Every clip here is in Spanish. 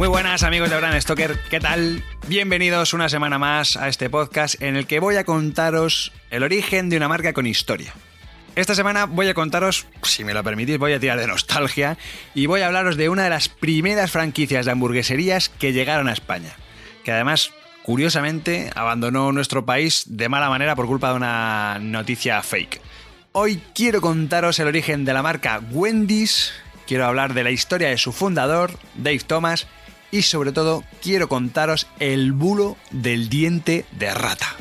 Muy buenas amigos de Brand Stoker, ¿qué tal? Bienvenidos una semana más a este podcast en el que voy a contaros el origen de una marca con historia. Esta semana voy a contaros, si me lo permitís, voy a tirar de nostalgia y voy a hablaros de una de las primeras franquicias de hamburgueserías que llegaron a España, que además, curiosamente, abandonó nuestro país de mala manera por culpa de una noticia fake. Hoy quiero contaros el origen de la marca Wendy's, quiero hablar de la historia de su fundador, Dave Thomas, y sobre todo quiero contaros el bulo del diente de rata.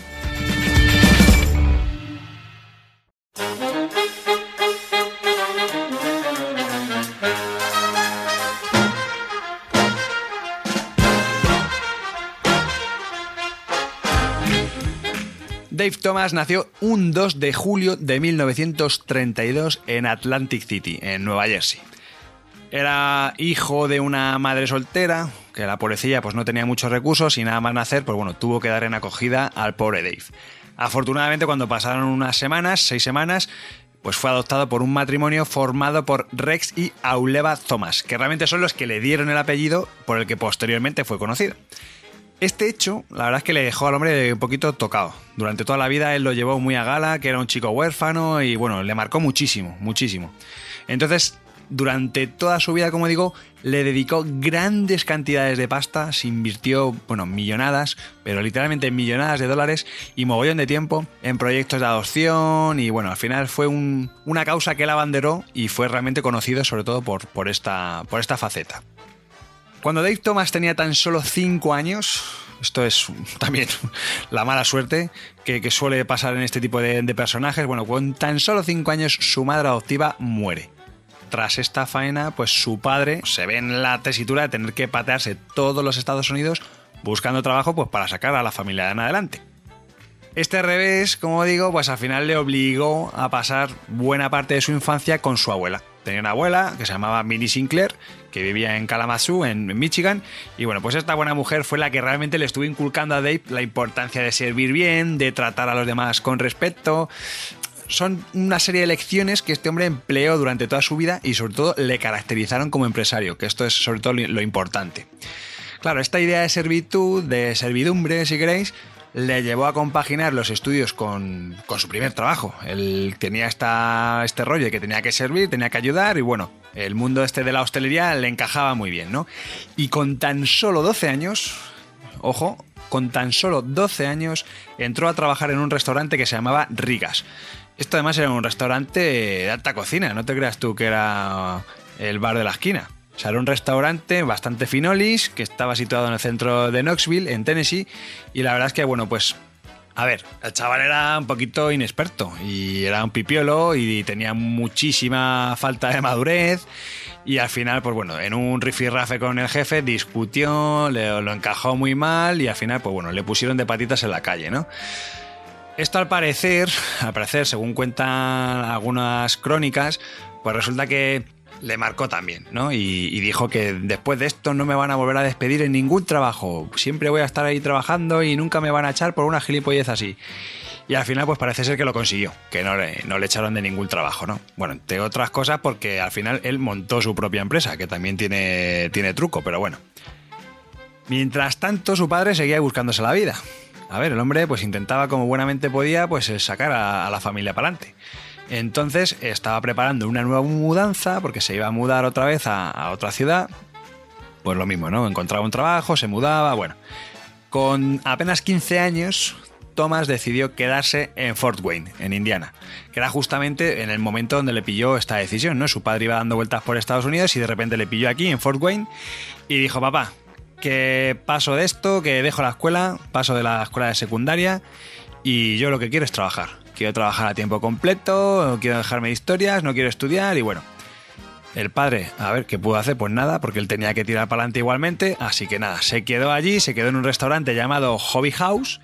Dave Thomas nació un 2 de julio de 1932 en Atlantic City, en Nueva Jersey. Era hijo de una madre soltera, que la pobrecilla pues no tenía muchos recursos y nada más nacer, pues bueno, tuvo que dar en acogida al pobre Dave. Afortunadamente cuando pasaron unas semanas, seis semanas, pues fue adoptado por un matrimonio formado por Rex y Auleva Thomas, que realmente son los que le dieron el apellido por el que posteriormente fue conocido. Este hecho, la verdad es que le dejó al hombre un poquito tocado. Durante toda la vida él lo llevó muy a gala, que era un chico huérfano y bueno, le marcó muchísimo, muchísimo. Entonces, durante toda su vida, como digo, le dedicó grandes cantidades de pasta, se invirtió, bueno, millonadas, pero literalmente millonadas de dólares y mogollón de tiempo en proyectos de adopción y bueno, al final fue una causa que él abanderó y fue realmente conocido sobre todo por, esta, por esta faceta. Cuando Dave Thomas tenía tan solo 5 años, esto es también la mala suerte que, suele pasar en este tipo de, de personajes, bueno, con tan solo 5 años su madre adoptiva muere tras esta faena, pues su padre se ve en la tesitura de tener que patearse todos los Estados Unidos buscando trabajo pues para sacar a la familia en adelante. Este revés, como digo, pues al final le obligó a pasar buena parte de su infancia con su abuela. Tenía una abuela que se llamaba Minnie Sinclair, que vivía en Kalamazoo, en Michigan, y bueno, pues esta buena mujer fue la que realmente le estuvo inculcando a Dave la importancia de servir bien, de tratar a los demás con respeto, son una serie de lecciones que este hombre empleó durante toda su vida y sobre todo le caracterizaron como empresario, que esto es sobre todo lo importante. Claro, esta idea de servitud, de servidumbre, si queréis, le llevó a compaginar los estudios con, su primer trabajo. Él tenía esta, este rollo de que tenía que servir, tenía que ayudar y bueno, el mundo este de la hostelería le encajaba muy bien, ¿no? Y con tan solo 12 años, ojo, con tan solo 12 años entró a trabajar en un restaurante que se llamaba Rigas. Esto además era un restaurante de alta cocina, no te creas tú que era el bar de la esquina. O sea, era un restaurante bastante finolis que estaba situado en el centro de Knoxville, en Tennessee, y la verdad es que, bueno, pues a ver, el chaval era un poquito inexperto y era un pipiolo y tenía muchísima falta de madurez y al final, pues bueno, en un rifirrafe con el jefe discutió, le, lo encajó muy mal y al final, pues bueno, le pusieron de patitas en la calle, ¿no? Esto al parecer, al parecer, según cuentan algunas crónicas, pues resulta que le marcó también, ¿no? Y, dijo que después de esto no me van a volver a despedir en ningún trabajo. Siempre voy a estar ahí trabajando y nunca me van a echar por una gilipollez así. Y al final, pues parece ser que lo consiguió, que no le, no le echaron de ningún trabajo, ¿no? Bueno, entre otras cosas, porque al final él montó su propia empresa, que también tiene, tiene truco, pero bueno. Mientras tanto, su padre seguía buscándose la vida. A ver, el hombre pues intentaba como buenamente podía pues eh, sacar a, la familia para adelante. Entonces estaba preparando una nueva mudanza porque se iba a mudar otra vez a, otra ciudad. Pues lo mismo, ¿no? Encontraba un trabajo, se mudaba, bueno. Con apenas 15 años, Thomas decidió quedarse en Fort Wayne, en Indiana, que era justamente en el momento donde le pilló esta decisión, ¿no? Su padre iba dando vueltas por Estados Unidos y de repente le pilló aquí, en Fort Wayne, y dijo, papá, que paso de esto, que dejo la escuela, paso de la escuela de secundaria y yo lo que quiero es trabajar. Quiero trabajar a tiempo completo, quiero dejarme historias, no quiero estudiar y bueno. El padre, a ver, ¿qué pudo hacer? Pues nada, porque él tenía que tirar para adelante igualmente, así que nada, se quedó allí, se quedó en un restaurante llamado Hobby House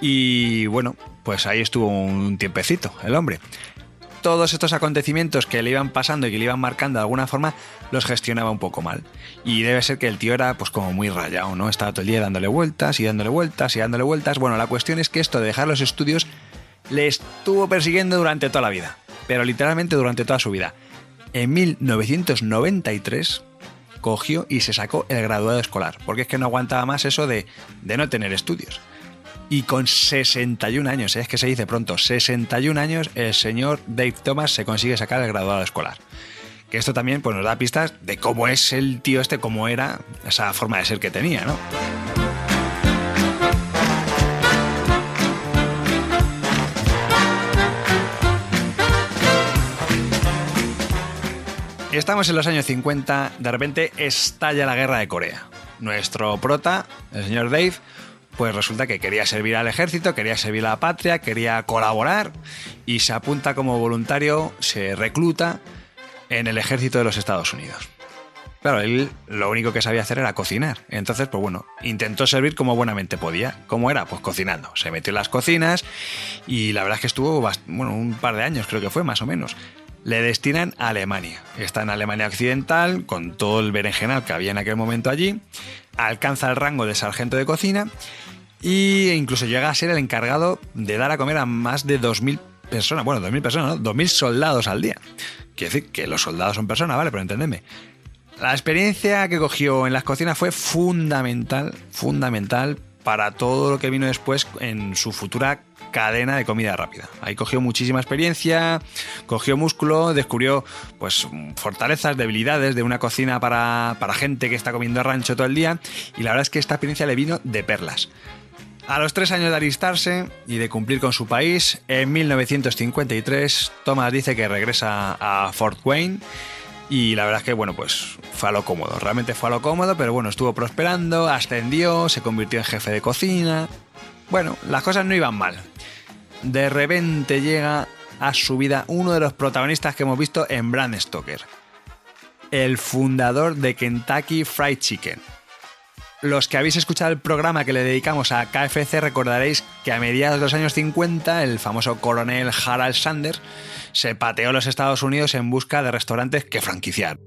y bueno, pues ahí estuvo un tiempecito el hombre. Todos estos acontecimientos que le iban pasando y que le iban marcando de alguna forma, los gestionaba un poco mal. Y debe ser que el tío era pues como muy rayado, ¿no? Estaba todo el día dándole vueltas y dándole vueltas y dándole vueltas. Bueno, la cuestión es que esto de dejar los estudios le estuvo persiguiendo durante toda la vida. Pero literalmente durante toda su vida. En 1993 cogió y se sacó el graduado escolar, porque es que no aguantaba más eso de, de no tener estudios. Y con 61 años, ¿eh? es que se dice pronto, 61 años, el señor Dave Thomas se consigue sacar el graduado escolar. Que esto también pues, nos da pistas de cómo es el tío este, cómo era esa forma de ser que tenía, ¿no? Estamos en los años 50, de repente estalla la guerra de Corea. Nuestro prota, el señor Dave, pues resulta que quería servir al ejército, quería servir a la patria, quería colaborar y se apunta como voluntario, se recluta en el ejército de los Estados Unidos. Claro, él lo único que sabía hacer era cocinar. Entonces, pues bueno, intentó servir como buenamente podía. ¿Cómo era? Pues cocinando. Se metió en las cocinas y la verdad es que estuvo, bueno, un par de años creo que fue, más o menos. Le destinan a Alemania. Está en Alemania Occidental, con todo el berenjenal que había en aquel momento allí. Alcanza el rango de sargento de cocina y incluso llega a ser el encargado de dar a comer a más de 2.000 personas, bueno, 2.000 personas, ¿no? 2.000 soldados al día. Quiere decir que los soldados son personas, ¿vale? Pero entendedme. La experiencia que cogió en las cocinas fue fundamental, fundamental para todo lo que vino después en su futura cadena de comida rápida. Ahí cogió muchísima experiencia, cogió músculo, descubrió pues fortalezas, debilidades de una cocina para, para gente que está comiendo rancho todo el día y la verdad es que esta experiencia le vino de perlas. A los tres años de alistarse y de cumplir con su país, en 1953 Thomas dice que regresa a Fort Wayne y la verdad es que, bueno, pues fue a lo cómodo, realmente fue a lo cómodo, pero bueno, estuvo prosperando, ascendió, se convirtió en jefe de cocina. Bueno, las cosas no iban mal. De repente llega a su vida uno de los protagonistas que hemos visto en Bram Stoker, el fundador de Kentucky Fried Chicken los que habéis escuchado el programa que le dedicamos a KFC recordaréis que a mediados de los años 50 el famoso coronel Harald Sanders se pateó los Estados Unidos en busca de restaurantes que franquiciar.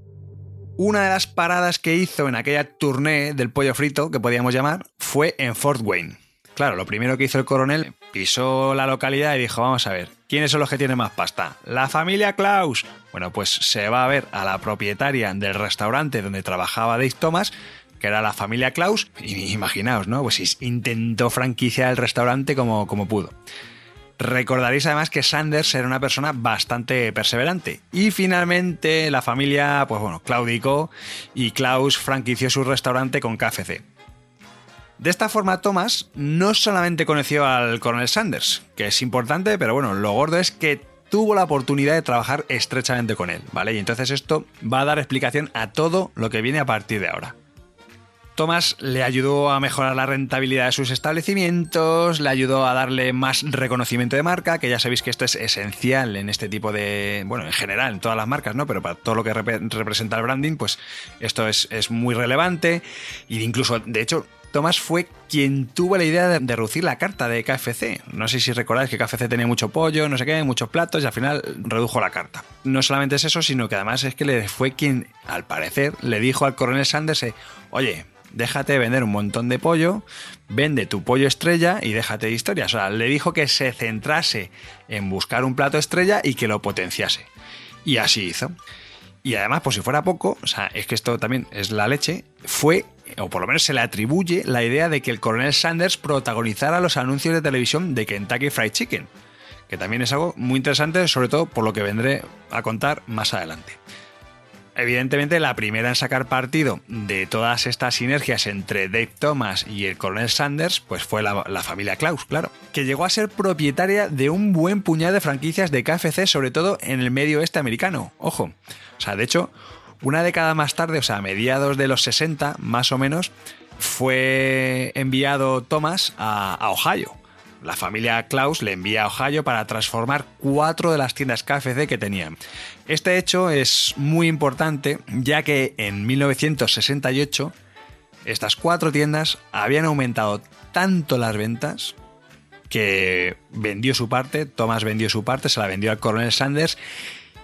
Una de las paradas que hizo en aquella tournée del pollo frito, que podíamos llamar, fue en Fort Wayne. Claro, lo primero que hizo el coronel, pisó la localidad y dijo, vamos a ver, ¿quiénes son los que tienen más pasta? La familia Klaus. Bueno, pues se va a ver a la propietaria del restaurante donde trabajaba Dave Thomas que era la familia Klaus, y imaginaos, ¿no? Pues intentó franquiciar el restaurante como, como pudo. Recordaréis además que Sanders era una persona bastante perseverante. Y finalmente la familia, pues bueno, claudicó y Klaus franquició su restaurante con KFC. De esta forma, Thomas no solamente conoció al coronel Sanders, que es importante, pero bueno, lo gordo es que tuvo la oportunidad de trabajar estrechamente con él, ¿vale? Y entonces esto va a dar explicación a todo lo que viene a partir de ahora. Thomas le ayudó a mejorar la rentabilidad de sus establecimientos, le ayudó a darle más reconocimiento de marca, que ya sabéis que esto es esencial en este tipo de, bueno, en general, en todas las marcas, ¿no? Pero para todo lo que representa el branding, pues esto es, es muy relevante. Y incluso, de hecho, Thomas fue quien tuvo la idea de, reducir la carta de KFC. No sé si recordáis que KFC tenía mucho pollo, no sé qué, muchos platos y al final redujo la carta. No solamente es eso, sino que además es que le fue quien, al parecer, le dijo al coronel Sanders, oye, déjate de vender un montón de pollo, vende tu pollo estrella y déjate de historias. O sea, le dijo que se centrase en buscar un plato estrella y que lo potenciase. Y así hizo. Y además, por si fuera poco, o sea, es que esto también es la leche, fue, o por lo menos se le atribuye la idea de que el coronel Sanders protagonizara los anuncios de televisión de Kentucky Fried Chicken, que también es algo muy interesante, sobre todo por lo que vendré a contar más adelante. Evidentemente, la primera en sacar partido de todas estas sinergias entre Dave Thomas y el coronel Sanders, pues fue la, familia Klaus, claro, que llegó a ser propietaria de un buen puñado de franquicias de KFC, sobre todo en el medio oeste americano. Ojo, o sea, de hecho, una década más tarde, o sea, a mediados de los 60, más o menos, fue enviado Thomas a, Ohio la familia Klaus le envía a Ohio para transformar cuatro de las tiendas KFC que tenían. Este hecho es muy importante ya que en 1968 estas cuatro tiendas habían aumentado tanto las ventas que vendió su parte, Thomas vendió su parte, se la vendió al coronel Sanders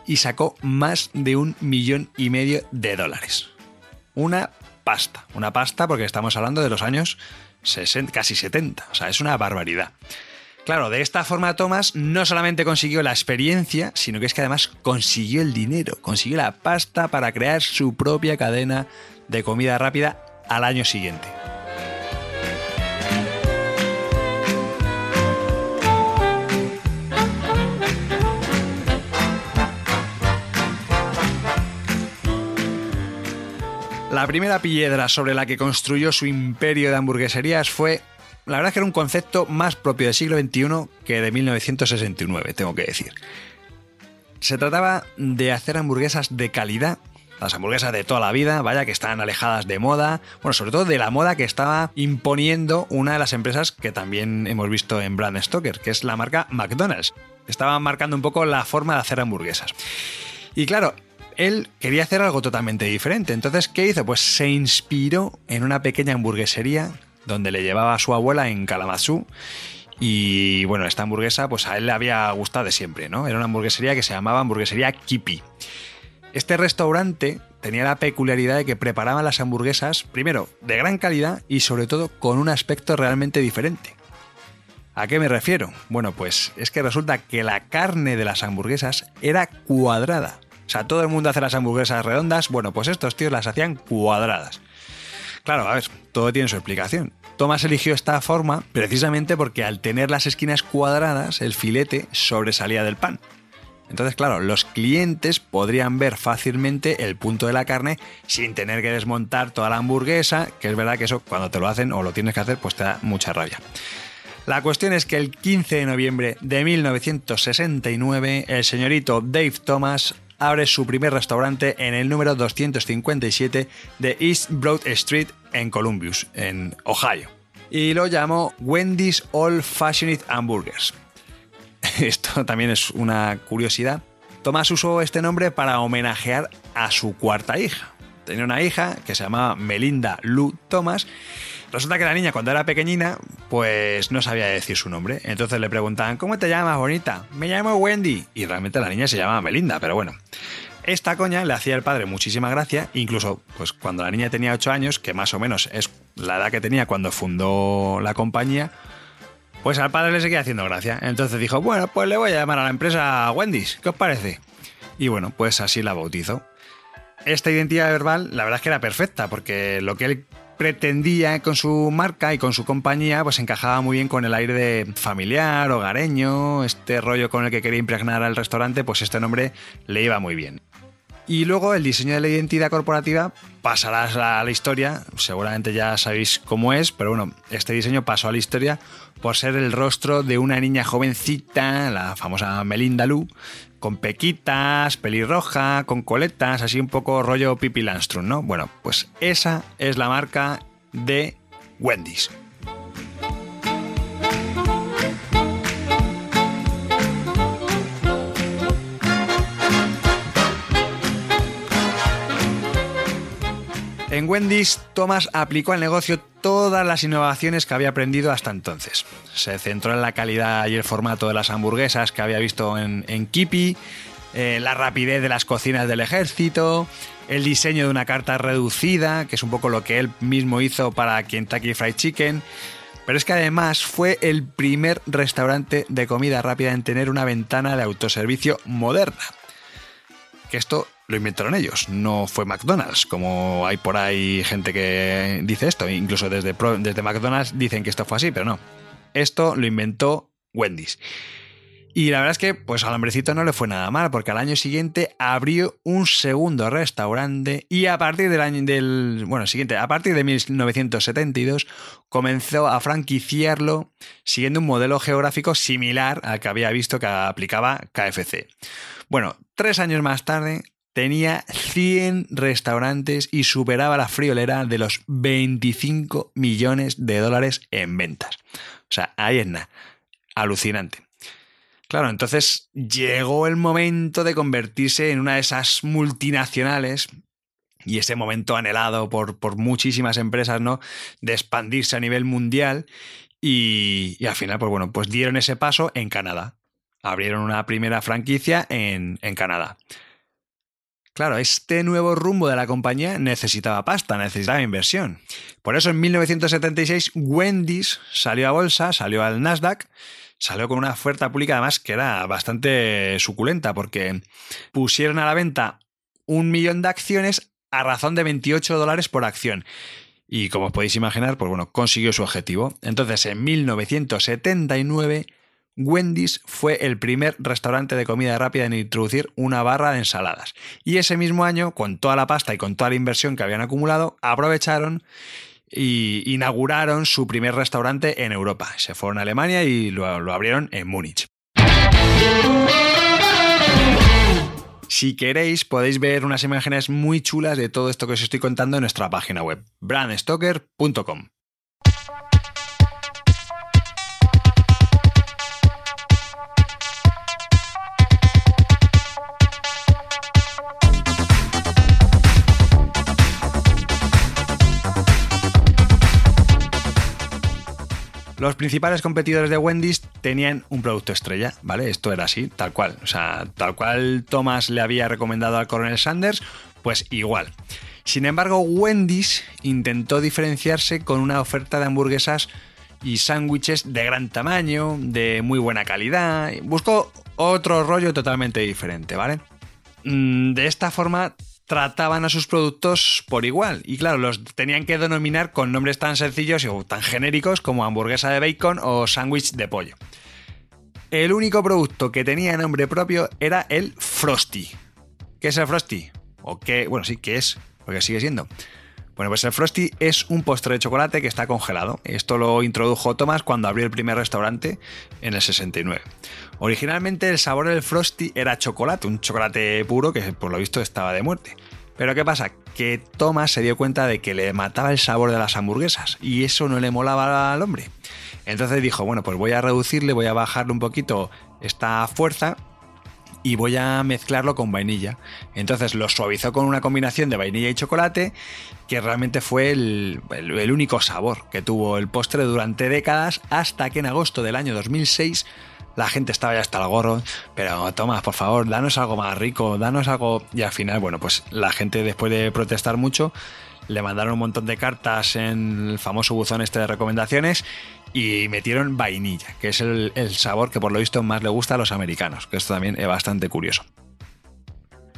y sacó más de un millón y medio de dólares. Una pasta, una pasta porque estamos hablando de los años 60, casi 70, o sea, es una barbaridad. Claro, de esta forma Thomas no solamente consiguió la experiencia, sino que es que además consiguió el dinero, consiguió la pasta para crear su propia cadena de comida rápida al año siguiente. La primera piedra sobre la que construyó su imperio de hamburgueserías fue, la verdad que era un concepto más propio del siglo XXI que de 1969, tengo que decir. Se trataba de hacer hamburguesas de calidad, las hamburguesas de toda la vida, vaya que están alejadas de moda, bueno, sobre todo de la moda que estaba imponiendo una de las empresas que también hemos visto en Brand Stoker, que es la marca McDonald's. Estaba marcando un poco la forma de hacer hamburguesas. Y claro, él quería hacer algo totalmente diferente. Entonces, ¿qué hizo? Pues se inspiró en una pequeña hamburguesería donde le llevaba a su abuela en Kalamazoo. Y bueno, esta hamburguesa, pues a él le había gustado de siempre, ¿no? Era una hamburguesería que se llamaba Hamburguesería Kipi. Este restaurante tenía la peculiaridad de que preparaban las hamburguesas, primero, de gran calidad y sobre todo con un aspecto realmente diferente. ¿A qué me refiero? Bueno, pues es que resulta que la carne de las hamburguesas era cuadrada. O sea, todo el mundo hace las hamburguesas redondas, bueno, pues estos tíos las hacían cuadradas. Claro, a ver, todo tiene su explicación. Thomas eligió esta forma precisamente porque al tener las esquinas cuadradas, el filete sobresalía del pan. Entonces, claro, los clientes podrían ver fácilmente el punto de la carne sin tener que desmontar toda la hamburguesa, que es verdad que eso cuando te lo hacen o lo tienes que hacer, pues te da mucha rabia. La cuestión es que el 15 de noviembre de 1969, el señorito Dave Thomas abre su primer restaurante en el número 257 de East Broad Street en Columbus, en Ohio. Y lo llamó Wendy's Old Fashioned Hamburgers. Esto también es una curiosidad. Thomas usó este nombre para homenajear a su cuarta hija. Tenía una hija que se llamaba Melinda Lou Thomas Resulta que la niña cuando era pequeñina, pues no sabía decir su nombre. Entonces le preguntaban, ¿cómo te llamas, bonita? Me llamo Wendy. Y realmente la niña se llamaba Melinda, pero bueno. Esta coña le hacía al padre muchísima gracia, incluso pues cuando la niña tenía 8 años, que más o menos es la edad que tenía cuando fundó la compañía, pues al padre le seguía haciendo gracia. Entonces dijo, bueno, pues le voy a llamar a la empresa Wendy's, ¿qué os parece? Y bueno, pues así la bautizó. Esta identidad verbal, la verdad es que era perfecta, porque lo que él pretendía con su marca y con su compañía, pues encajaba muy bien con el aire de familiar, hogareño, este rollo con el que quería impregnar al restaurante, pues este nombre le iba muy bien. Y luego el diseño de la identidad corporativa pasará a la historia, seguramente ya sabéis cómo es, pero bueno, este diseño pasó a la historia por ser el rostro de una niña jovencita, la famosa Melinda Lu, con pequitas, pelirroja, con coletas, así un poco rollo Pipi Landstrom, ¿no? Bueno, pues esa es la marca de Wendy's. En Wendy's, Thomas aplicó al negocio todas las innovaciones que había aprendido hasta entonces. Se centró en la calidad y el formato de las hamburguesas que había visto en, en eh, la rapidez de las cocinas del ejército, el diseño de una carta reducida, que es un poco lo que él mismo hizo para Kentucky Fried Chicken. Pero es que además fue el primer restaurante de comida rápida en tener una ventana de autoservicio moderna. Que esto lo inventaron ellos, no fue McDonald's, como hay por ahí gente que dice esto, incluso desde, desde McDonald's dicen que esto fue así, pero no. Esto lo inventó Wendy's. Y la verdad es que pues al hombrecito no le fue nada mal, porque al año siguiente abrió un segundo restaurante y a partir del año del bueno, siguiente, a partir de 1972 comenzó a franquiciarlo siguiendo un modelo geográfico similar al que había visto que aplicaba KFC. Bueno, tres años más tarde tenía 100 restaurantes y superaba la friolera de los 25 millones de dólares en ventas. O sea, ahí es nada. alucinante. Claro, entonces llegó el momento de convertirse en una de esas multinacionales y ese momento anhelado por, por muchísimas empresas, ¿no? De expandirse a nivel mundial y, al final, pues bueno, pues dieron ese paso en Canadá. Abrieron una primera franquicia en, en Canadá. Claro, este nuevo rumbo de la compañía necesitaba pasta, necesitaba inversión. Por eso en 1976 Wendy's salió a bolsa, salió al Nasdaq, salió con una oferta pública además que era bastante suculenta porque pusieron a la venta un millón de acciones a razón de 28 dólares por acción. Y como os podéis imaginar, pues bueno, consiguió su objetivo. Entonces, en 1979, Wendy's fue el primer restaurante de comida rápida en introducir una barra de ensaladas. Y ese mismo año, con toda la pasta y con toda la inversión que habían acumulado, aprovecharon y inauguraron su primer restaurante en Europa. Se fueron a Alemania y lo, lo abrieron en Múnich. Si queréis, podéis ver unas imágenes muy chulas de todo esto que os estoy contando en nuestra página web, brandstoker.com. Los principales competidores de Wendy's tenían un producto estrella, ¿vale? Esto era así, tal cual. O sea, tal cual Thomas le había recomendado al coronel Sanders, pues igual. Sin embargo, Wendy's intentó diferenciarse con una oferta de hamburguesas y sándwiches de gran tamaño, de muy buena calidad. Buscó otro rollo totalmente diferente, ¿vale? Mm, de esta forma trataban a sus productos por igual. Y claro, los tenían que denominar con nombres tan sencillos o tan genéricos como hamburguesa de bacon o sándwich de pollo. El único producto que tenía nombre propio era el Frosty. ¿Qué es el Frosty? O qué, bueno, sí, ¿qué es? Porque sigue siendo. Bueno, pues el Frosty es un postre de chocolate que está congelado. Esto lo introdujo Thomas cuando abrió el primer restaurante en el 69. Originalmente el sabor del Frosty era chocolate, un chocolate puro que por lo visto estaba de muerte. Pero ¿qué pasa? Que Thomas se dio cuenta de que le mataba el sabor de las hamburguesas y eso no le molaba al hombre. Entonces dijo, bueno, pues voy a reducirle, voy a bajarle un poquito esta fuerza y voy a mezclarlo con vainilla. Entonces lo suavizó con una combinación de vainilla y chocolate que realmente fue el, único sabor que tuvo el postre durante décadas hasta que en agosto del año 2006 la gente estaba ya hasta el gorro, pero Tomás, por favor, danos algo más rico, danos algo... Y al final, bueno, pues la gente después de protestar mucho, le mandaron un montón de cartas en el famoso buzón este de recomendaciones y metieron vainilla, que es el, sabor que por lo visto más le gusta a los americanos, que esto también es bastante curioso.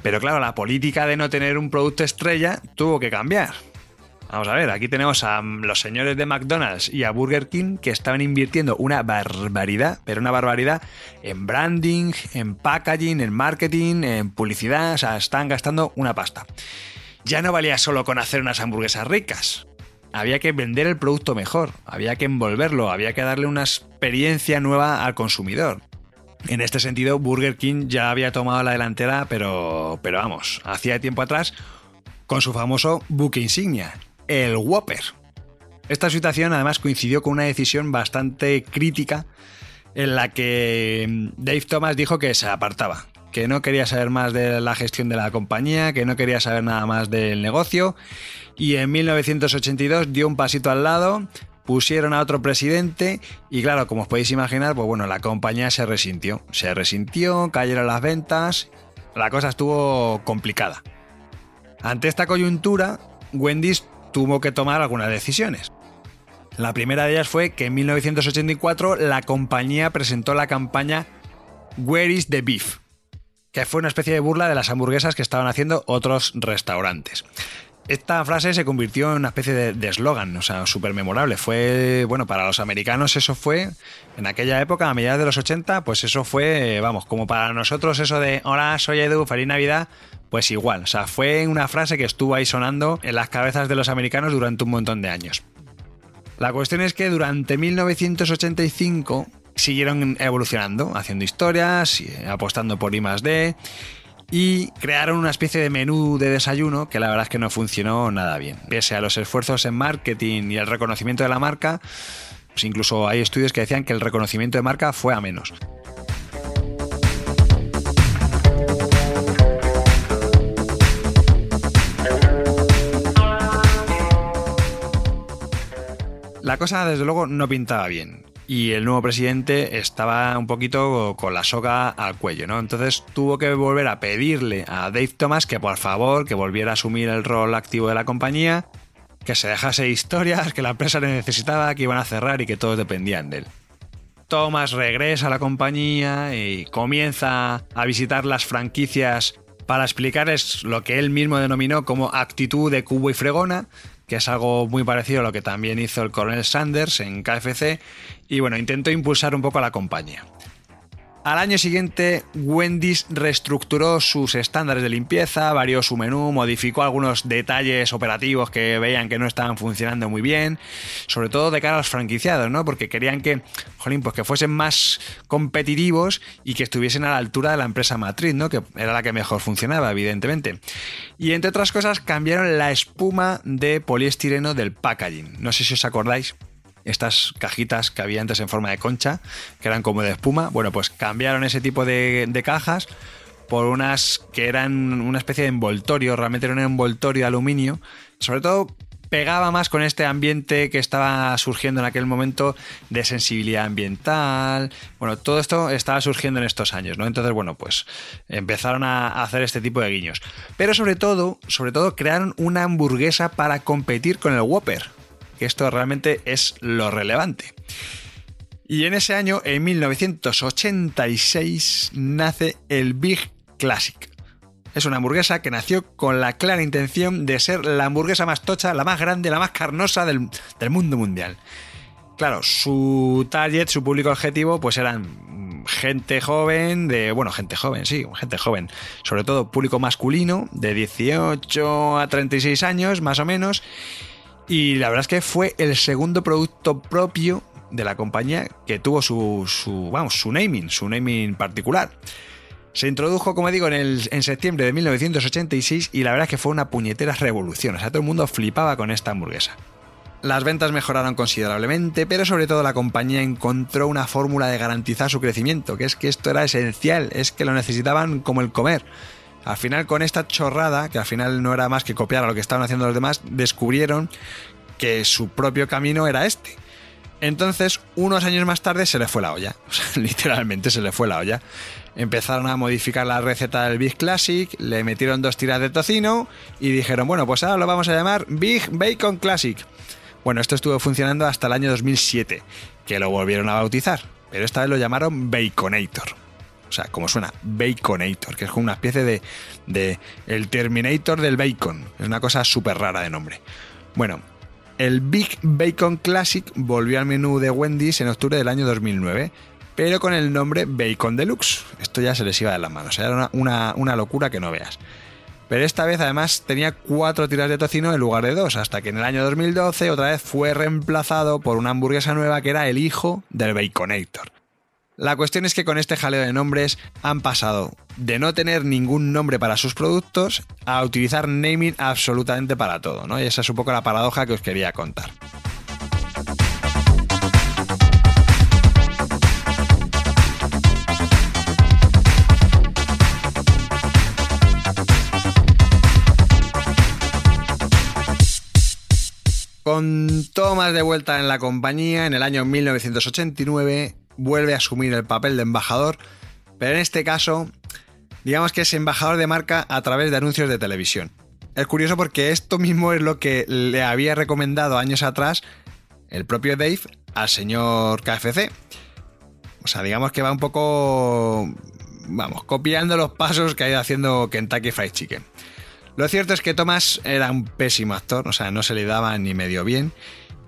Pero claro, la política de no tener un producto estrella tuvo que cambiar. Vamos a ver, aquí tenemos a los señores de McDonald's y a Burger King que estaban invirtiendo una barbaridad, pero una barbaridad en branding, en packaging, en marketing, en publicidad, o sea, están gastando una pasta. Ya no valía solo con hacer unas hamburguesas ricas. Había que vender el producto mejor, había que envolverlo, había que darle una experiencia nueva al consumidor. En este sentido, Burger King ya había tomado la delantera, pero, pero vamos, hacía tiempo atrás, con su famoso buque insignia, el Whopper. Esta situación además coincidió con una decisión bastante crítica en la que Dave Thomas dijo que se apartaba, que no quería saber más de la gestión de la compañía, que no quería saber nada más del negocio y en 1982 dio un pasito al lado, pusieron a otro presidente y claro, como os podéis imaginar, pues bueno, la compañía se resintió, se resintió, cayeron las ventas, la cosa estuvo complicada. Ante esta coyuntura, Wendy's tuvo que tomar algunas decisiones. La primera de ellas fue que en 1984 la compañía presentó la campaña Where is the Beef? Que fue una especie de burla de las hamburguesas que estaban haciendo otros restaurantes. Esta frase se convirtió en una especie de eslogan, o sea, súper memorable. Fue, bueno, para los americanos eso fue, en aquella época, a mediados de los 80, pues eso fue, vamos, como para nosotros eso de, hola, soy Edu, feliz Navidad, pues igual, o sea, fue una frase que estuvo ahí sonando en las cabezas de los americanos durante un montón de años. La cuestión es que durante 1985 siguieron evolucionando, haciendo historias, apostando por I y crearon una especie de menú de desayuno que la verdad es que no funcionó nada bien. Pese a los esfuerzos en marketing y el reconocimiento de la marca, incluso hay estudios que decían que el reconocimiento de marca fue a menos. La cosa, desde luego, no pintaba bien. Y el nuevo presidente estaba un poquito con la soga al cuello, ¿no? Entonces tuvo que volver a pedirle a Dave Thomas que por favor, que volviera a asumir el rol activo de la compañía, que se dejase historias, que la empresa le necesitaba, que iban a cerrar y que todos dependían de él. Thomas regresa a la compañía y comienza a visitar las franquicias para explicarles lo que él mismo denominó como actitud de cubo y fregona, que es algo muy parecido a lo que también hizo el coronel Sanders en KFC, y bueno, intentó impulsar un poco a la compañía. Al año siguiente, Wendy's reestructuró sus estándares de limpieza, varió su menú, modificó algunos detalles operativos que veían que no estaban funcionando muy bien, sobre todo de cara a los franquiciados, ¿no? Porque querían que, jolín, pues que fuesen más competitivos y que estuviesen a la altura de la empresa matriz, ¿no? Que era la que mejor funcionaba, evidentemente. Y entre otras cosas, cambiaron la espuma de poliestireno del packaging. No sé si os acordáis estas cajitas que había antes en forma de concha, que eran como de espuma. Bueno, pues cambiaron ese tipo de, cajas por unas que eran una especie de envoltorio, realmente era un envoltorio de aluminio. Sobre todo pegaba más con este ambiente que estaba surgiendo en aquel momento de sensibilidad ambiental. Bueno, todo esto estaba surgiendo en estos años, ¿no? Entonces, bueno, pues empezaron a hacer este tipo de guiños. Pero sobre todo, sobre todo crearon una hamburguesa para competir con el Whopper que esto realmente es lo relevante. Y en ese año, en 1986, nace el Big Classic. Es una hamburguesa que nació con la clara intención de ser la hamburguesa más tocha, la más grande, la más carnosa del, mundo mundial. Claro, su target, su público objetivo, pues eran gente joven, de. Bueno, gente joven, sí, gente joven. Sobre todo público masculino, de 18 a 36 años, más o menos. Y la verdad es que fue el segundo producto propio de la compañía que tuvo su, vamos, su naming, su naming particular. Se introdujo, como digo, en, el, en septiembre de 1986 y la verdad es que fue una puñetera revolución. O sea, todo el mundo flipaba con esta hamburguesa. Las ventas mejoraron considerablemente, pero sobre todo la compañía encontró una fórmula de garantizar su crecimiento, que es que esto era esencial, es que lo necesitaban como el comer. Al final, con esta chorrada, que al final no era más que copiar a lo que estaban haciendo los demás, descubrieron que su propio camino era este. Entonces, unos años más tarde se le fue la olla. literalmente se le fue la olla. Empezaron a modificar la receta del Big Classic, le metieron dos tiras de tocino y dijeron, bueno, pues ahora lo vamos a llamar Big Bacon Classic. Bueno, esto estuvo funcionando hasta el año 2007, que lo volvieron a bautizar, pero esta vez lo llamaron Baconator. O sea, como suena, Baconator, que es como una especie de, de el Terminator del bacon. Es una cosa súper rara de nombre. Bueno, el Big Bacon Classic volvió al menú de Wendy's en octubre del año 2009, pero con el nombre Bacon Deluxe. Esto ya se les iba de las manos, era una, una locura que no veas. Pero esta vez además tenía cuatro tiras de tocino en lugar de dos, hasta que en el año 2012 otra vez fue reemplazado por una hamburguesa nueva que era el hijo del Baconator. La cuestión es que con este jaleo de nombres han pasado de no tener ningún nombre para sus productos a utilizar naming absolutamente para todo, ¿no? Y esa es un poco la paradoja que os quería contar. Con Thomas de vuelta en la compañía en el año 1989, vuelve a asumir el papel de embajador, pero en este caso, digamos que es embajador de marca a través de anuncios de televisión. Es curioso porque esto mismo es lo que le había recomendado años atrás el propio Dave al señor KFC. O sea, digamos que va un poco, vamos, copiando los pasos que ha ido haciendo Kentucky Fried Chicken. Lo cierto es que Thomas era un pésimo actor, o sea, no se le daba ni medio bien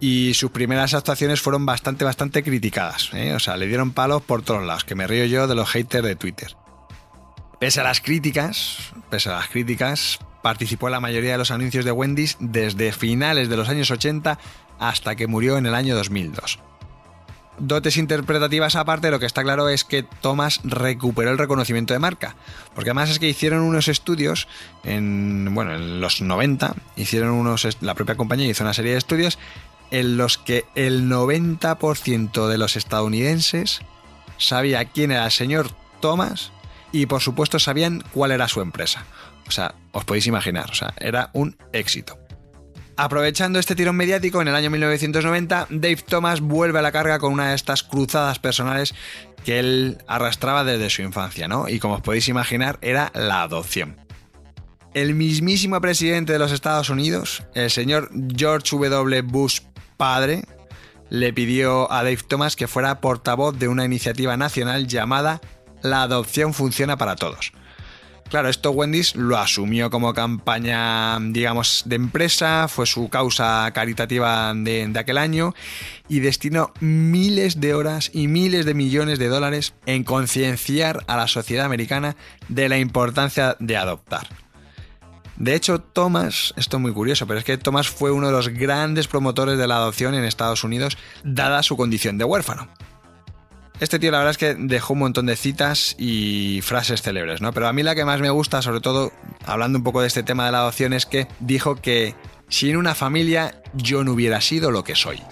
y sus primeras actuaciones fueron bastante, bastante criticadas. ¿eh? O sea, le dieron palos por todos lados, que me río yo de los haters de Twitter. Pese a las críticas, pese a las críticas, participó en la mayoría de los anuncios de Wendy's desde finales de los años 80 hasta que murió en el año 2002. Dotes interpretativas aparte, lo que está claro es que Thomas recuperó el reconocimiento de marca, porque además es que hicieron unos estudios en, bueno, en los 90, hicieron unos, la propia compañía hizo una serie de estudios en los que el 90% de los estadounidenses sabía quién era el señor Thomas y por supuesto sabían cuál era su empresa. O sea, os podéis imaginar, o sea, era un éxito. Aprovechando este tirón mediático, en el año 1990, Dave Thomas vuelve a la carga con una de estas cruzadas personales que él arrastraba desde su infancia, ¿no? Y como os podéis imaginar, era la adopción. El mismísimo presidente de los Estados Unidos, el señor George W. Bush padre, le pidió a Dave Thomas que fuera portavoz de una iniciativa nacional llamada La adopción funciona para todos. Claro, esto Wendy's lo asumió como campaña, digamos, de empresa, fue su causa caritativa de, aquel año y destinó miles de horas y miles de millones de dólares en concienciar a la sociedad americana de la importancia de adoptar. De hecho, Thomas, esto es muy curioso, pero es que Thomas fue uno de los grandes promotores de la adopción en Estados Unidos, dada su condición de huérfano. Este tío la verdad es que dejó un montón de citas y frases célebres, ¿no? Pero a mí la que más me gusta, sobre todo hablando un poco de este tema de la adopción, es que dijo que sin una familia yo no hubiera sido lo que soy.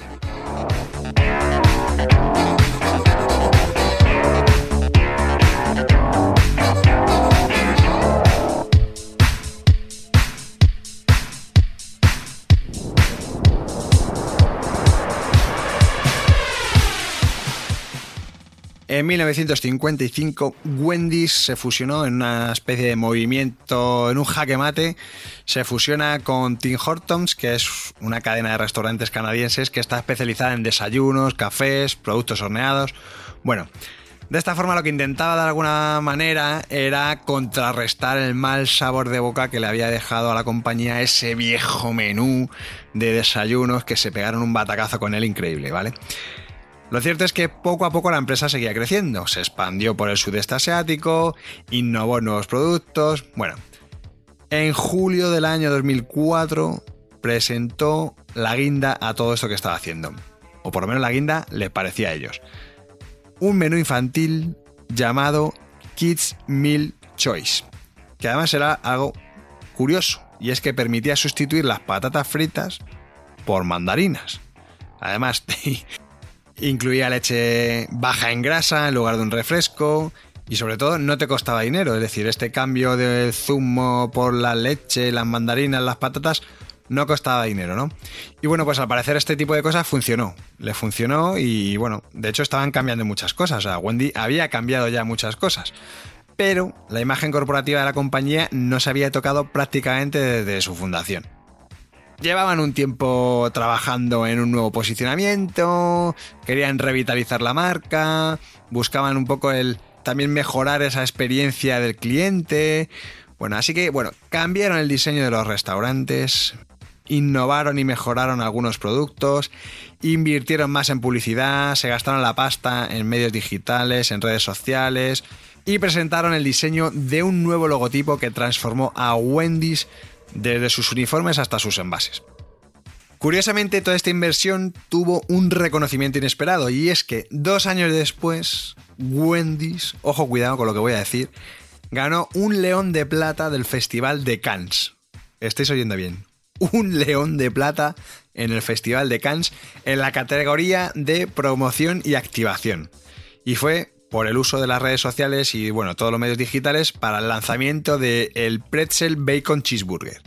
En 1955, Wendy's se fusionó en una especie de movimiento, en un jaque mate. Se fusiona con Tim Hortons, que es una cadena de restaurantes canadienses que está especializada en desayunos, cafés, productos horneados. Bueno, de esta forma lo que intentaba de alguna manera era contrarrestar el mal sabor de boca que le había dejado a la compañía ese viejo menú de desayunos que se pegaron un batacazo con él increíble, ¿vale? Lo cierto es que poco a poco la empresa seguía creciendo, se expandió por el sudeste asiático, innovó nuevos productos. Bueno, en julio del año 2004 presentó la guinda a todo esto que estaba haciendo. O por lo menos la guinda le parecía a ellos. Un menú infantil llamado Kids Meal Choice, que además era algo curioso, y es que permitía sustituir las patatas fritas por mandarinas. Además, Incluía leche baja en grasa en lugar de un refresco y sobre todo no te costaba dinero. Es decir, este cambio del zumo por la leche, las mandarinas, las patatas, no costaba dinero, ¿no? Y bueno, pues al parecer este tipo de cosas funcionó. Le funcionó y bueno, de hecho estaban cambiando muchas cosas. O sea, Wendy había cambiado ya muchas cosas. Pero la imagen corporativa de la compañía no se había tocado prácticamente desde su fundación. Llevaban un tiempo trabajando en un nuevo posicionamiento, querían revitalizar la marca, buscaban un poco el también mejorar esa experiencia del cliente. Bueno, así que bueno, cambiaron el diseño de los restaurantes, innovaron y mejoraron algunos productos, invirtieron más en publicidad, se gastaron la pasta en medios digitales, en redes sociales y presentaron el diseño de un nuevo logotipo que transformó a Wendy's desde sus uniformes hasta sus envases. Curiosamente, toda esta inversión tuvo un reconocimiento inesperado y es que dos años después, Wendy's, ojo cuidado con lo que voy a decir, ganó un león de plata del Festival de Cannes. Estáis oyendo bien. Un león de plata en el Festival de Cannes en la categoría de promoción y activación. Y fue por el uso de las redes sociales y bueno, todos los medios digitales para el lanzamiento del el Pretzel Bacon Cheeseburger.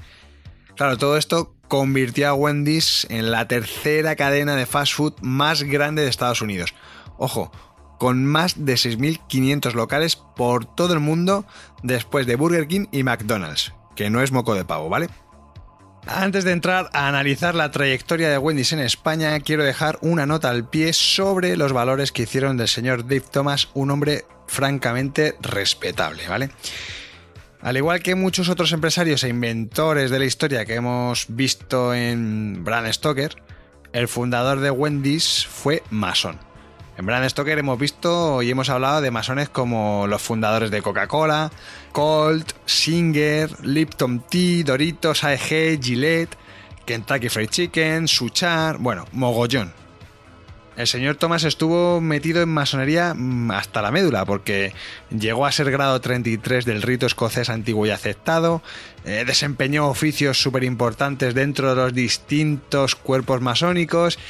Claro, todo esto convirtió a Wendy's en la tercera cadena de fast food más grande de Estados Unidos. Ojo, con más de 6.500 locales por todo el mundo después de Burger King y McDonald's, que no es moco de pavo, ¿vale? Antes de entrar a analizar la trayectoria de Wendy's en España, quiero dejar una nota al pie sobre los valores que hicieron del señor Dave Thomas un hombre francamente respetable, ¿vale? Al igual que muchos otros empresarios e inventores de la historia que hemos visto en Bram Stoker, el fundador de Wendy's fue masón. En Brand Stoker hemos visto y hemos hablado de masones como los fundadores de Coca-Cola, Colt, Singer, Lipton Tea, Doritos, AEG, Gillette, Kentucky Fried Chicken, Suchar, bueno, mogollón. el señor Thomas estuvo metido en masonería mm, hasta la médula, porque llegó a ser grado 33 del rito escocés antiguo y aceptado, eh, desempeñó oficios súper importantes dentro de los distintos cuerpos masónicos,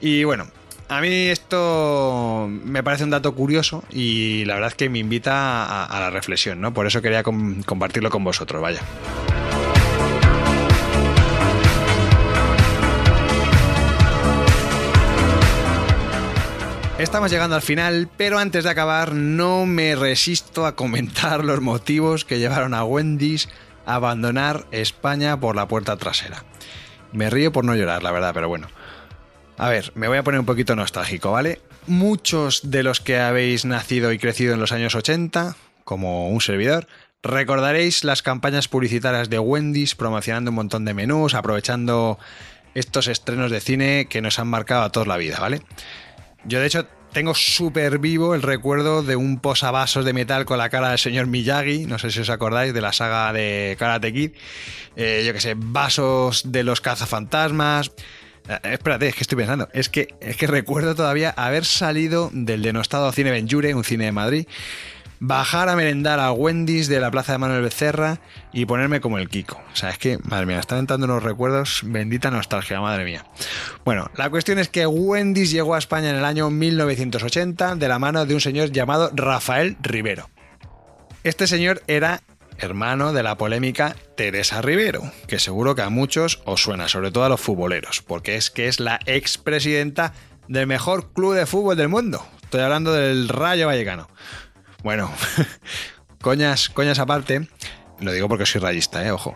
y bueno, a mí esto me parece un dato curioso y la verdad es que me invita a, la reflexión, ¿no? Por eso quería compartirlo con vosotros, vaya. Estamos llegando al final, pero antes de acabar no me resisto a comentar los motivos que llevaron a Wendy's a abandonar España por la puerta trasera. Me río por no llorar, la verdad, pero bueno. A ver, me voy a poner un poquito nostálgico, ¿vale? Muchos de los que habéis nacido y crecido en los años 80, como un servidor, recordaréis las campañas publicitarias de Wendy's promocionando un montón de menús, aprovechando estos estrenos de cine que nos han marcado a toda la vida, ¿vale? Yo de hecho tengo súper vivo el recuerdo de un posavasos de metal con la cara del señor Miyagi, no sé si os acordáis de la saga de Karate Kid, eh, yo que sé, vasos de los cazafantasmas, espérate, es que estoy pensando. Es que, es que recuerdo todavía haber salido del denostado Cine Benjure, un cine de Madrid, bajar a merendar a Wendy's de la Plaza de Manuel Becerra y ponerme como el Kiko. O sea, es que, madre mía, están entrando unos recuerdos, bendita nostalgia, madre mía. Bueno, la cuestión es que Wendy's llegó a España en el año 1980 de la mano de un señor llamado Rafael Rivero. Este señor era hermano de la polémica Teresa Rivero, que seguro que a muchos os suena, sobre todo a los futboleros, porque es que es la expresidenta del mejor club de fútbol del mundo. Estoy hablando del Rayo Vallecano. Bueno, coñas, coñas aparte, lo digo porque soy rayista, eh, ojo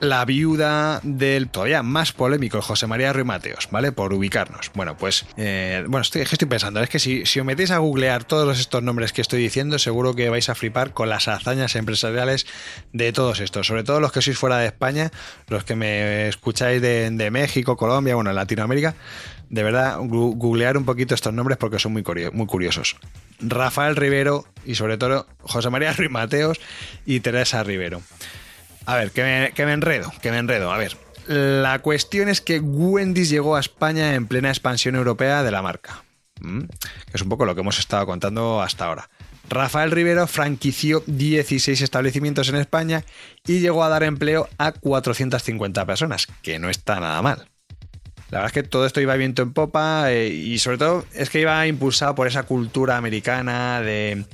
la viuda del todavía más polémico José María Ruiz Mateos, ¿vale? Por ubicarnos. Bueno, pues, eh, bueno, estoy, estoy pensando, es que si, si os metéis a googlear todos estos nombres que estoy diciendo, seguro que vais a flipar con las hazañas empresariales de todos estos, sobre todo los que sois fuera de España, los que me escucháis de, México, Colombia, bueno, Latinoamérica, de verdad, googlear un poquito estos nombres porque son muy, curiosos. Rafael Rivero y sobre todo José María Ruiz Mateos y Teresa Rivero. A ver, que me, enredo, que me enredo. A ver, la cuestión es que Wendy's llegó a España en plena expansión europea de la marca. Que es un poco lo que hemos estado contando hasta ahora. Rafael Rivero franquició 16 establecimientos en España y llegó a dar empleo a 450 personas, que no está nada mal. La verdad es que todo esto iba viento en popa eh, y sobre todo es que iba impulsado por esa cultura americana de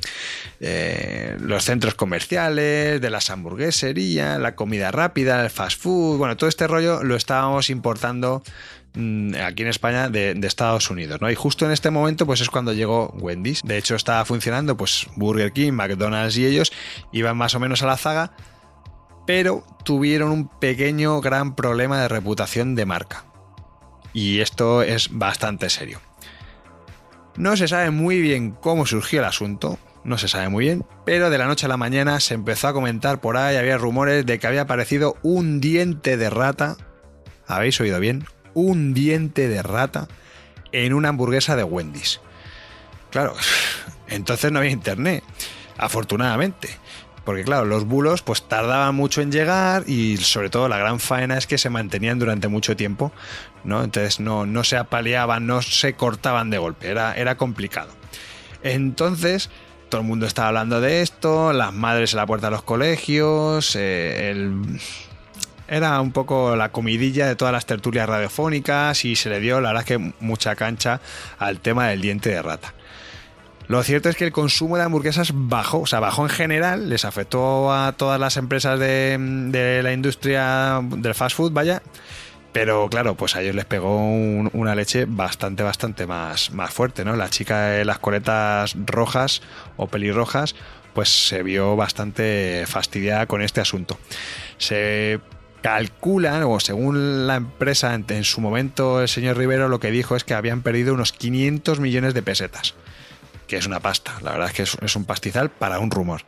eh, los centros comerciales, de las hamburgueserías, la comida rápida, el fast food, bueno, todo este rollo lo estábamos importando mm, aquí en España de, Estados Unidos, ¿no? Y justo en este momento pues es cuando llegó Wendy's. De hecho estaba funcionando pues Burger King, McDonald's y ellos iban más o menos a la zaga, pero tuvieron un pequeño gran problema de reputación de marca y esto es bastante serio. No se sabe muy bien cómo surgió el asunto, no se sabe muy bien, pero de la noche a la mañana se empezó a comentar por ahí, había rumores de que había aparecido un diente de rata, ¿habéis oído bien? Un diente de rata en una hamburguesa de Wendy's. Claro, entonces no había internet, afortunadamente. Porque claro, los bulos pues tardaban mucho en llegar y sobre todo la gran faena es que se mantenían durante mucho tiempo, ¿no? Entonces no, no se apaleaban, no se cortaban de golpe, era, era complicado. Entonces, todo el mundo estaba hablando de esto, las madres en la puerta de los colegios, eh, era un poco la comidilla de todas las tertulias radiofónicas y se le dio, la verdad, que mucha cancha al tema del diente de rata. Lo cierto es que el consumo de hamburguesas bajó, o sea, bajó en general, les afectó a todas las empresas de, la industria del fast food, vaya, pero claro, pues a ellos les pegó una leche bastante, bastante más, más fuerte, ¿no? La chica de las coletas rojas o pelirrojas, pues se vio bastante fastidiada con este asunto. Se calculan, o según la empresa en, su momento, el señor Rivero lo que dijo es que habían perdido unos 500 millones de pesetas que es una pasta. La verdad es que es, un pastizal para un rumor.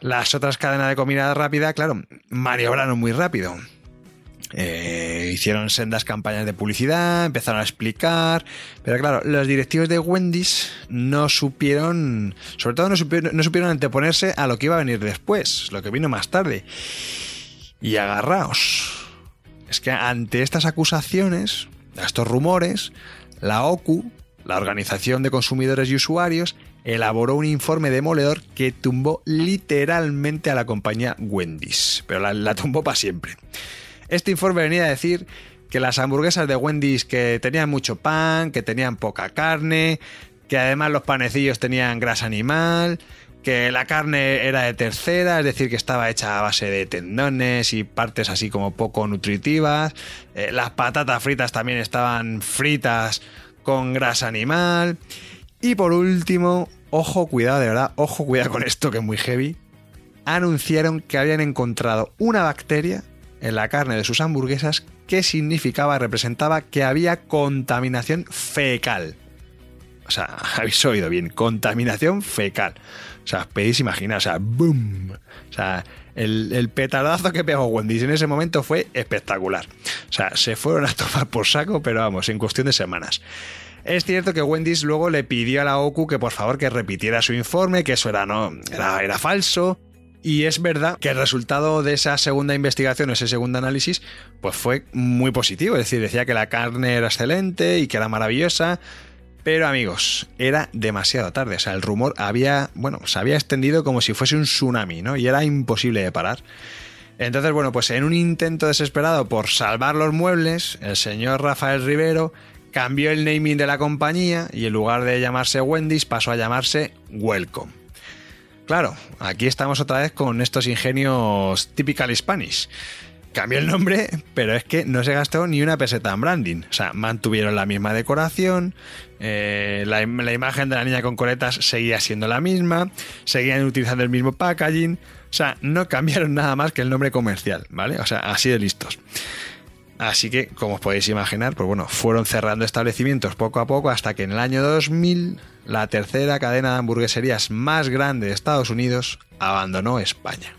Las otras cadenas de comida rápida, claro, maniobraron muy rápido. Eh, hicieron sendas campañas de publicidad, empezaron a explicar, pero claro, los directivos de Wendy's no supieron, sobre todo no supieron, no supieron anteponerse a lo que iba a venir después, lo que vino más tarde. Y agarraos. Es que ante estas acusaciones, estos rumores, la OCU la Organización de Consumidores y Usuarios elaboró un informe demoledor que tumbó literalmente a la compañía Wendy's, pero la, tumbó para siempre. Este informe venía a decir que las hamburguesas de Wendy's que tenían mucho pan, que tenían poca carne, que además los panecillos tenían grasa animal, que la carne era de tercera, es decir, que estaba hecha a base de tendones y partes así como poco nutritivas, eh, las patatas fritas también estaban fritas con grasa animal, y por último, ojo, cuidado, de verdad, ojo, cuidado con esto que es muy heavy, anunciaron que habían encontrado una bacteria en la carne de sus hamburguesas que significaba, representaba que había contaminación fecal. O sea, habéis oído bien, contaminación fecal. O sea, os podéis imaginar, o sea, ¡boom! O sea, el, el, petardazo que pegó Wendy's en ese momento fue espectacular. O sea, se fueron a tomar por saco, pero vamos, en cuestión de semanas. Es cierto que Wendy's luego le pidió a la OCU que por favor que repitiera su informe, que eso era, no, era, era falso, y es verdad que el resultado de esa segunda investigación, ese segundo análisis, pues fue muy positivo. Es decir, decía que la carne era excelente y que era maravillosa. Pero amigos, era demasiado tarde. O sea, el rumor había, bueno, se había extendido como si fuese un tsunami, ¿no? Y era imposible de parar. Entonces, bueno, pues en un intento desesperado por salvar los muebles, el señor Rafael Rivero cambió el naming de la compañía y en lugar de llamarse Wendy's pasó a llamarse Welcome. Claro, aquí estamos otra vez con estos ingenios typical Spanish. Cambió el nombre, pero es que no se gastó ni una peseta en branding. O sea, mantuvieron la misma decoración, eh, la, la, imagen de la niña con coletas seguía siendo la misma, seguían utilizando el mismo packaging. O sea, no cambiaron nada más que el nombre comercial, ¿vale? O sea, así de listos. Así que, como os podéis imaginar, pues bueno, fueron cerrando establecimientos poco a poco hasta que en el año 2000 la tercera cadena de hamburgueserías más grande de Estados Unidos abandonó España.